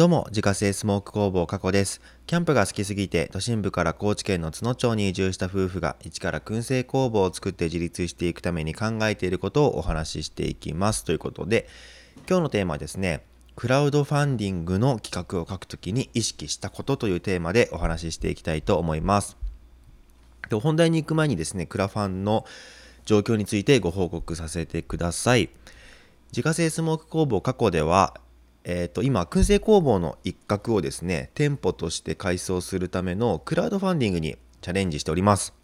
どうも、自家製スモーク工房加古です。キャンプが好きすぎて、都心部から高知県の津野町に移住した夫婦が、一から燻製工房を作って自立していくために考えていることをお話ししていきます。ということで、今日のテーマはですね、クラウドファンディングの企画を書くときに意識したことというテーマでお話ししていきたいと思います。で本題に行く前にですね、クラファンの状況についてご報告させてください。自家製スモーク工房過去では、えー、と今燻製工房の一角をですね店舗として改装するためのクラウドファンディングにチャレンジしております。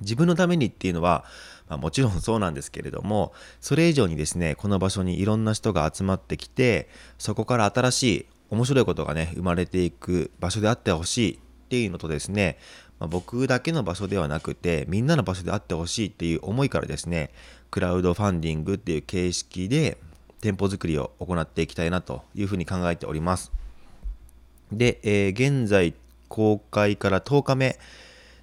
自分のためにっていうのは、まあ、もちろんそうなんですけれどもそれ以上にですねこの場所にいろんな人が集まってきてそこから新しい面白いことがね生まれていく場所であってほしいっていうのとですね、まあ、僕だけの場所ではなくてみんなの場所であってほしいっていう思いからですねクラウドファンディングっていう形式で店舗作りを行っていきたいなというふうに考えております。で、えー、現在公開から10日目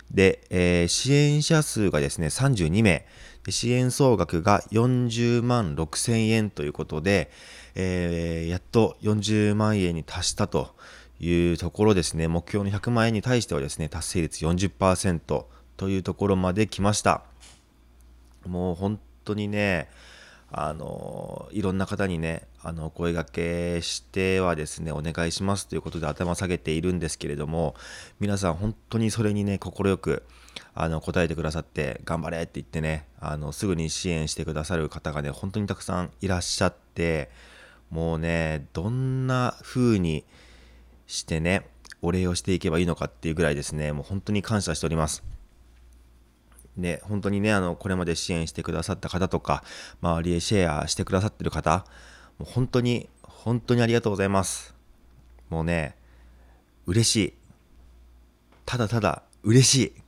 で、えー、支援者数がですね32名。支援総額が40万6千円ということで、えー、やっと40万円に達したというところですね。目標の100万円に対してはですね達成率40%というところまで来ました。もう本当にねあのいろんな方にねあの声がけしてはですねお願いしますということで頭下げているんですけれども皆さん本当にそれにね快くあの答えてくださって頑張れって言ってねあのすぐに支援してくださる方がね本当にたくさんいらっしゃってもうねどんな風にしてねお礼をしていけばいいのかっていうぐらいですねもう本当に感謝しております。ね、本当にね、あの、これまで支援してくださった方とか、周りへシェアしてくださってる方、もう本当に、本当にありがとうございます。もうね、嬉しい。ただただ嬉しい。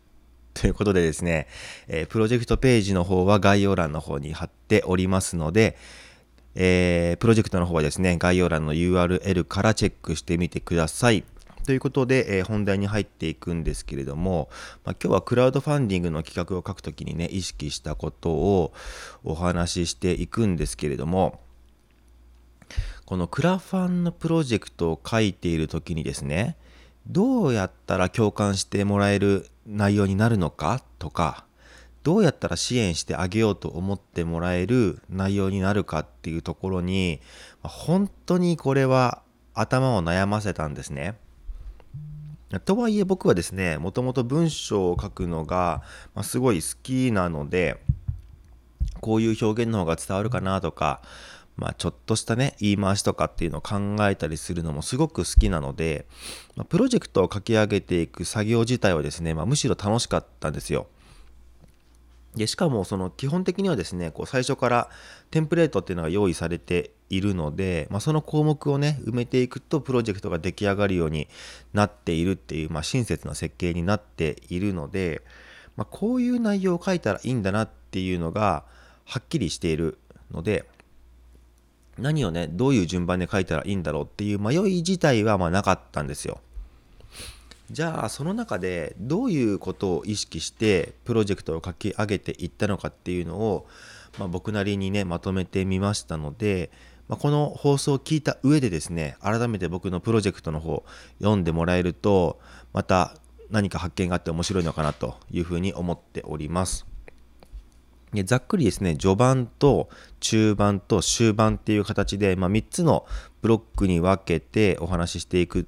ということでですね、えー、プロジェクトページの方は概要欄の方に貼っておりますので、えー、プロジェクトの方はですね、概要欄の URL からチェックしてみてください。ということで、えー、本題に入っていくんですけれども、まあ、今日はクラウドファンディングの企画を書くときにね、意識したことをお話ししていくんですけれども、このクラファンのプロジェクトを書いているときにですね、どうやったら共感してもらえる内容になるのかとか、どうやったら支援してあげようと思ってもらえる内容になるかっていうところに、本当にこれは頭を悩ませたんですね。とはいえ僕はですねもともと文章を書くのが、ま、すごい好きなのでこういう表現の方が伝わるかなとか、まあ、ちょっとしたね言い回しとかっていうのを考えたりするのもすごく好きなので、まあ、プロジェクトを書き上げていく作業自体はですね、まあ、むしろ楽しかったんですよ。でしかもその基本的にはですねこう最初からテンプレートっていうのが用意されているので、まあ、その項目をね埋めていくとプロジェクトが出来上がるようになっているっていう、まあ、親切な設計になっているので、まあ、こういう内容を書いたらいいんだなっていうのがはっきりしているので何をねどういう順番で書いたらいいんだろうっていう迷い自体はまなかったんですよ。じゃあその中でどういうことを意識してプロジェクトを書き上げていったのかっていうのを、まあ、僕なりにねまとめてみましたので、まあ、この放送を聞いた上でですね改めて僕のプロジェクトの方読んでもらえるとまた何か発見があって面白いのかなというふうに思っております。でざっくりですね序盤と中盤と終盤っていう形で、まあ、3つのブロックに分けてお話ししていく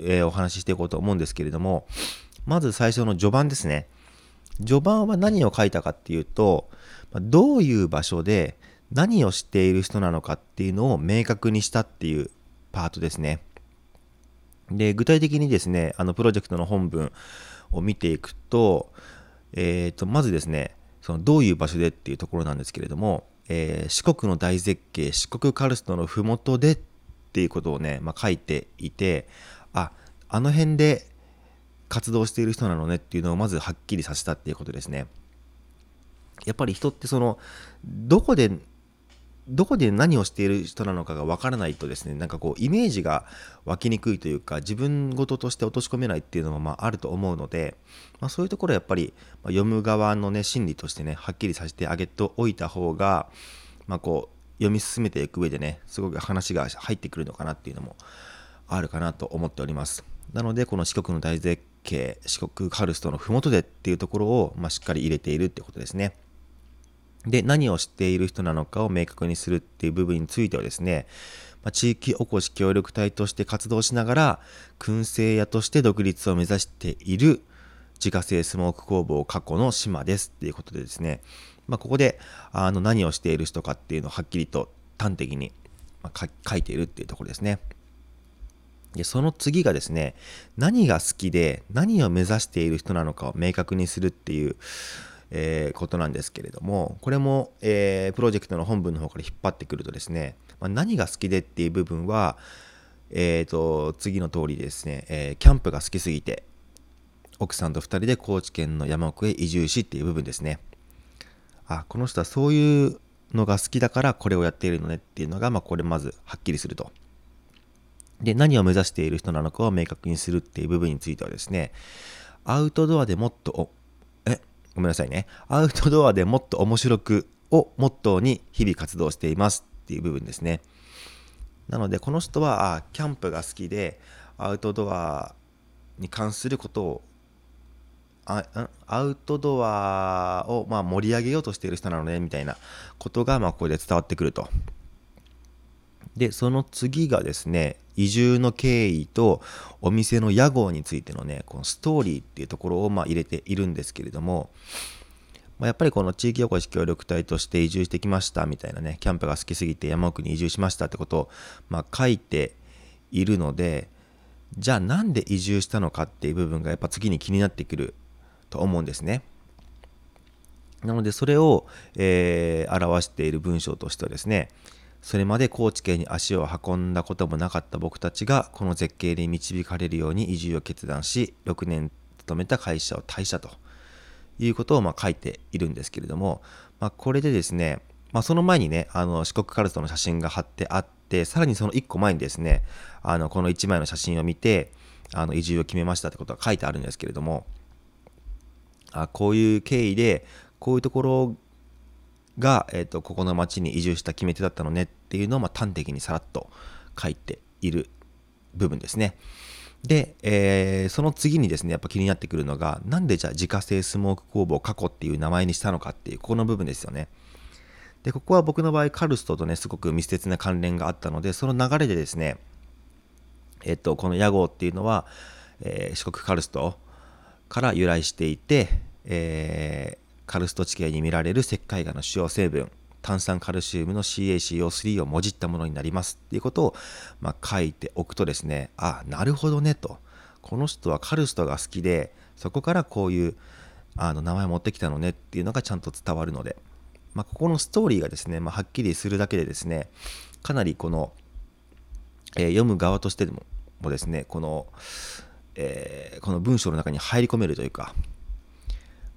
えー、お話ししていこうと思うんですけれども、まず最初の序盤ですね。序盤は何を書いたかっていうと、どういう場所で何をしている人なのかっていうのを明確にしたっていうパートですね。で、具体的にですね、あのプロジェクトの本文を見ていくと、えー、とまずですね、そのどういう場所でっていうところなんですけれども、えー、四国の大絶景、四国カルストの麓でっていうことをね、まあ、書いていて、ああの辺で活動している人なのねっていうのをまずはっきりさせたっていうことですね。やっぱり人ってそのどこでどこで何をしている人なのかがわからないとですねなんかこうイメージが湧きにくいというか自分事として落とし込めないっていうのもまああると思うので、まあ、そういうところはやっぱり読む側のね心理としてねはっきりさせてあげておいた方が、まあ、こう読み進めていく上でねすごく話が入ってくるのかなっていうのもあるかなと思っておりますなのでこの四国の大絶景四国カルストの麓でっていうところを、まあ、しっかり入れているってことですねで何を知っている人なのかを明確にするっていう部分についてはですね、まあ、地域おこし協力隊として活動しながら燻製屋として独立を目指している自家製スモーク工房過去の島ですっていうことでですね、まあ、ここであの何をしている人かっていうのをはっきりと端的に書いているっていうところですね。でその次がですね何が好きで何を目指している人なのかを明確にするっていう、えー、ことなんですけれどもこれも、えー、プロジェクトの本文の方から引っ張ってくるとですね、まあ、何が好きでっていう部分は、えーと、次の通りですね、えー、キャンプが好きすぎて奥さんと2人で高知県の山奥へ移住しっていう部分ですねあこの人はそういうのが好きだからこれをやっているのねっていうのが、まあ、これまずはっきりすると。で、何を目指している人なのかを明確にするっていう部分についてはですね、アウトドアでもっと、え、ごめんなさいね。アウトドアでもっと面白くをモットーに日々活動していますっていう部分ですね。なので、この人は、あキャンプが好きで、アウトドアに関することをアウトドアをま盛り上げようとしている人なのねみたいなことがまここで伝わってくると。でその次がですね移住の経緯とお店の屋号についてのねこのストーリーっていうところをま入れているんですけれども、まあ、やっぱりこの地域おこし協力隊として移住してきましたみたいなねキャンプが好きすぎて山奥に移住しましたってことをま書いているのでじゃあなんで移住したのかっていう部分がやっぱ次に気になってくると思うんですね。なのでそれを、えー、表している文章としてはですねそれまで高知県に足を運んだこともなかった僕たちがこの絶景に導かれるように移住を決断し6年勤めた会社を退社ということをま書いているんですけれども、まあ、これでですね、まあ、その前にねあの四国カルトの写真が貼ってあってさらにその1個前にですねあのこの1枚の写真を見てあの移住を決めましたってことが書いてあるんですけれどもあこういう経緯でこういうところが、えーと、ここの町に移住した決め手だったのねっていうのを、ま、端的にさらっと書いている部分ですね。で、えー、その次にですね、やっぱ気になってくるのが、なんでじゃあ自家製スモーク工房過去っていう名前にしたのかっていう、ここの部分ですよね。で、ここは僕の場合、カルストとね、すごく密接な関連があったので、その流れでですね、えっと、この屋号っていうのは、えー、四国カルストから由来していて、えー、カルスト地形に見られる石灰岩の主要成分炭酸カルシウムの CaCO3 をもじったものになりますっていうことを、まあ、書いておくとですねあなるほどねと。この人はカルストが好きでそこからこういうあの名前持ってきたのねっていうのがちゃんと伝わるので、まあ、ここのストーリーがですね、まあ、はっきりするだけでですねかなりこの、えー、読む側としてもですねこのえー、この文章の中に入り込めるというか、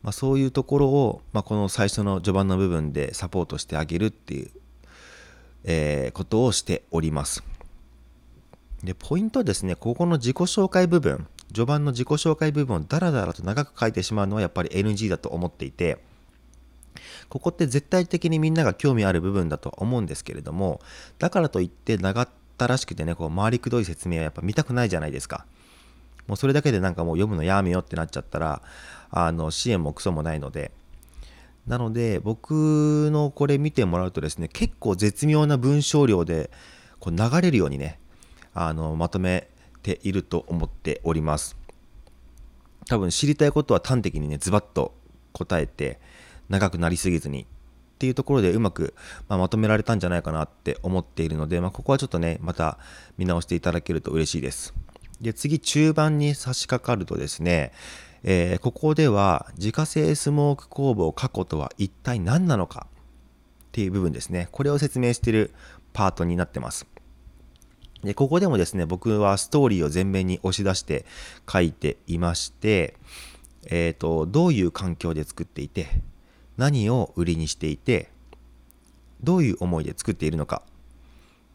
まあ、そういうところを、まあ、この最初の序盤の部分でサポートしてあげるっていう、えー、ことをしております。でポイントはですねここの自己紹介部分序盤の自己紹介部分をダラダラと長く書いてしまうのはやっぱり NG だと思っていてここって絶対的にみんなが興味ある部分だと思うんですけれどもだからといって長ったらしくてねこう回りくどい説明はやっぱ見たくないじゃないですか。もうそれだけでなんかもう読むのやめよってなっちゃったらあの支援もクソもないので。なので僕のこれ見てもらうとですね結構絶妙な文章量でこう流れるようにねあのまとめていると思っております。多分知りたいことは端的にねズバッと答えて長くなりすぎずにっていうところでうまく、まあ、まとめられたんじゃないかなって思っているので、まあ、ここはちょっとねまた見直していただけると嬉しいです。で、次、中盤に差し掛かるとですね、えー、ここでは自家製スモーク工房過去とは一体何なのかっていう部分ですね。これを説明しているパートになってます。で、ここでもですね、僕はストーリーを前面に押し出して書いていまして、えっ、ー、と、どういう環境で作っていて、何を売りにしていて、どういう思いで作っているのか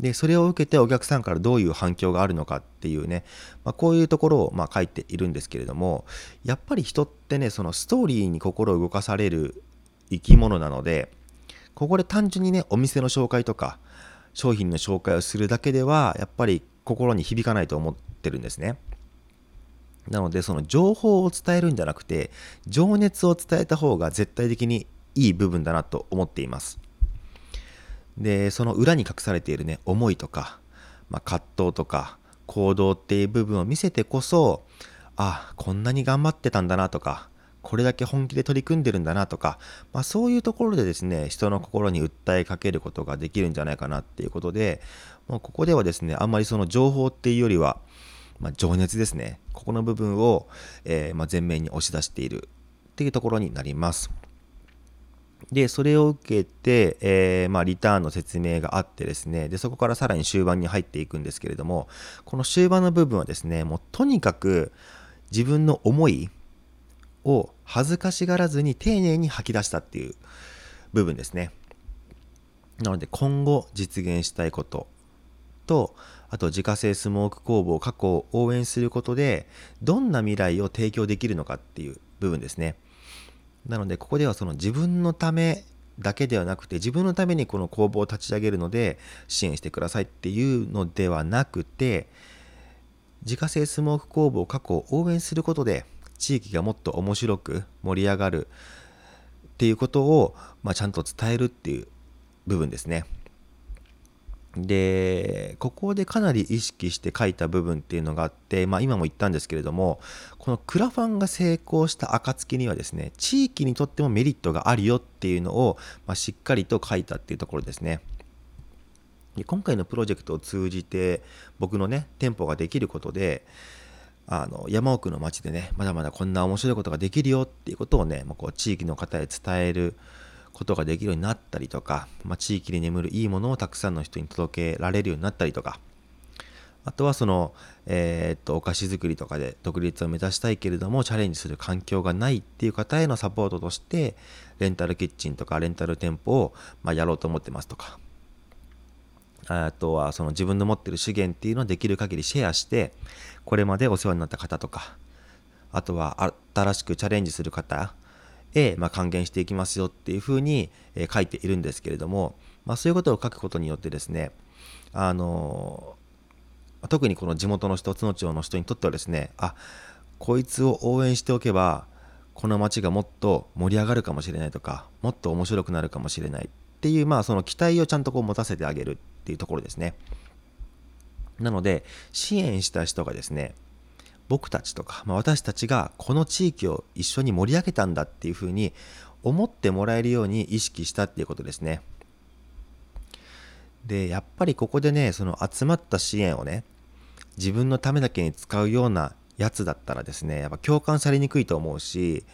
でそれを受けてお客さんからどういう反響があるのかっていうね、まあ、こういうところをま書いているんですけれどもやっぱり人ってねそのストーリーに心を動かされる生き物なのでここで単純にねお店の紹介とか商品の紹介をするだけではやっぱり心に響かないと思ってるんですね。なのでその情報を伝えるんじゃなくて情熱を伝えた方が絶対的にいい部分だなと思っています。でその裏に隠されているね思いとか、まあ、葛藤とか行動っていう部分を見せてこそあこんなに頑張ってたんだなとかこれだけ本気で取り組んでるんだなとか、まあ、そういうところでですね人の心に訴えかけることができるんじゃないかなっていうことでもうここではですねあんまりその情報っていうよりは、まあ、情熱ですねここの部分を、えー、ま前面に押し出しているっていうところになります。で、それを受けて、えー、まあ、リターンの説明があってですね、で、そこからさらに終盤に入っていくんですけれども、この終盤の部分はですね、もうとにかく自分の思いを恥ずかしがらずに丁寧に吐き出したっていう部分ですね。なので、今後実現したいことと、あと自家製スモーク工房過去を応援することで、どんな未来を提供できるのかっていう部分ですね。なのでここではその自分のためだけではなくて自分のためにこの工房を立ち上げるので支援してくださいっていうのではなくて自家製スモーク工房過去を応援することで地域がもっと面白く盛り上がるっていうことを、まあ、ちゃんと伝えるっていう部分ですね。でここでかなり意識して書いた部分っていうのがあって、まあ、今も言ったんですけれどもこのクラファンが成功した暁にはですね地域にとってもメリットがあるよっていうのを、まあ、しっかりと書いたっていうところですね。で今回のプロジェクトを通じて僕のね店舗ができることであの山奥の町でねまだまだこんな面白いことができるよっていうことをね、まあ、こう地域の方へ伝えることができるようになったりとか、まあ、地域に眠るいいものをたくさんの人に届けられるようになったりとか、あとはその、えー、っと、お菓子作りとかで独立を目指したいけれども、チャレンジする環境がないっていう方へのサポートとして、レンタルキッチンとかレンタル店舗を、まあ、やろうと思ってますとか、あとはその自分の持ってる資源っていうのをできる限りシェアして、これまでお世話になった方とか、あとは新しくチャレンジする方へ、まあ、還元していきますよっていうふうに、え書いているんですけれども、まあ、そういうことを書くことによってですね、あの特にこの地元の人、津野町の人にとってはですね、あこいつを応援しておけば、この町がもっと盛り上がるかもしれないとか、もっと面白くなるかもしれないっていう、まあ、その期待をちゃんとこう持たせてあげるっていうところですね。なので、支援した人がですね、僕たちとか、まあ、私たちがこの地域を一緒に盛り上げたんだっていうふうに思ってもらえるように意識したっていうことですね。で、やっぱりここでね、その集まった支援をね、自分のためだけに使うようなやつだったらですね、やっぱ共感されにくいと思うし、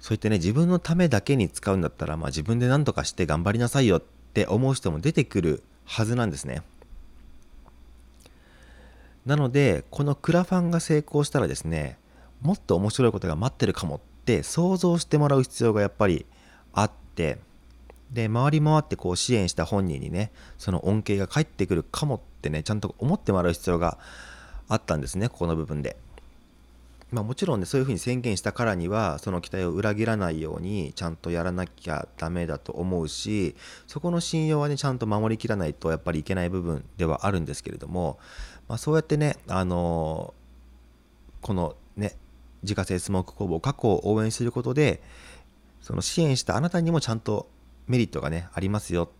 そういってね、自分のためだけに使うんだったら、まあ自分で何とかして頑張りなさいよって思う人も出てくるはずなんですね。なのでこのクラファンが成功したらですねもっと面白いことが待ってるかもって想像してもらう必要がやっぱりあってで回り回ってこう支援した本人にねその恩恵が返ってくるかもってねちゃんと思ってもらう必要があったんですねここの部分で。まあ、もちろんねそういうふうに宣言したからにはその期待を裏切らないようにちゃんとやらなきゃダメだと思うしそこの信用はねちゃんと守りきらないとやっぱりいけない部分ではあるんですけれどもまあ、そうやってね、あのー、このね、自家製スモーク工房過去を応援することで、その支援したあなたにもちゃんとメリットがね、ありますよ。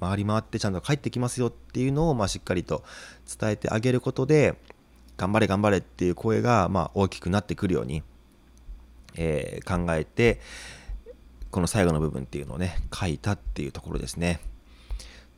回り回ってちゃんと帰ってきますよっていうのを、まあ、しっかりと伝えてあげることで、頑張れ頑張れっていう声が、まあ、大きくなってくるように、えー、考えて、この最後の部分っていうのをね、書いたっていうところですね。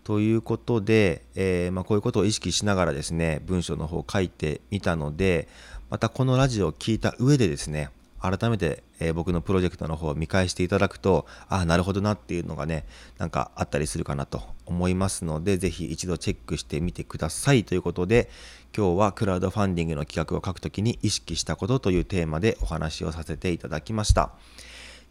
ということで、えー、まあ、こういうことを意識しながらですね、文章の方を書いてみたので、またこのラジオを聞いた上でですね、改めて、えー、僕のプロジェクトの方を見返していただくと、ああ、なるほどなっていうのがね、なんかあったりするかなと思いますので、ぜひ一度チェックしてみてくださいということで、今日はクラウドファンディングの企画を書くときに意識したことというテーマでお話をさせていただきました。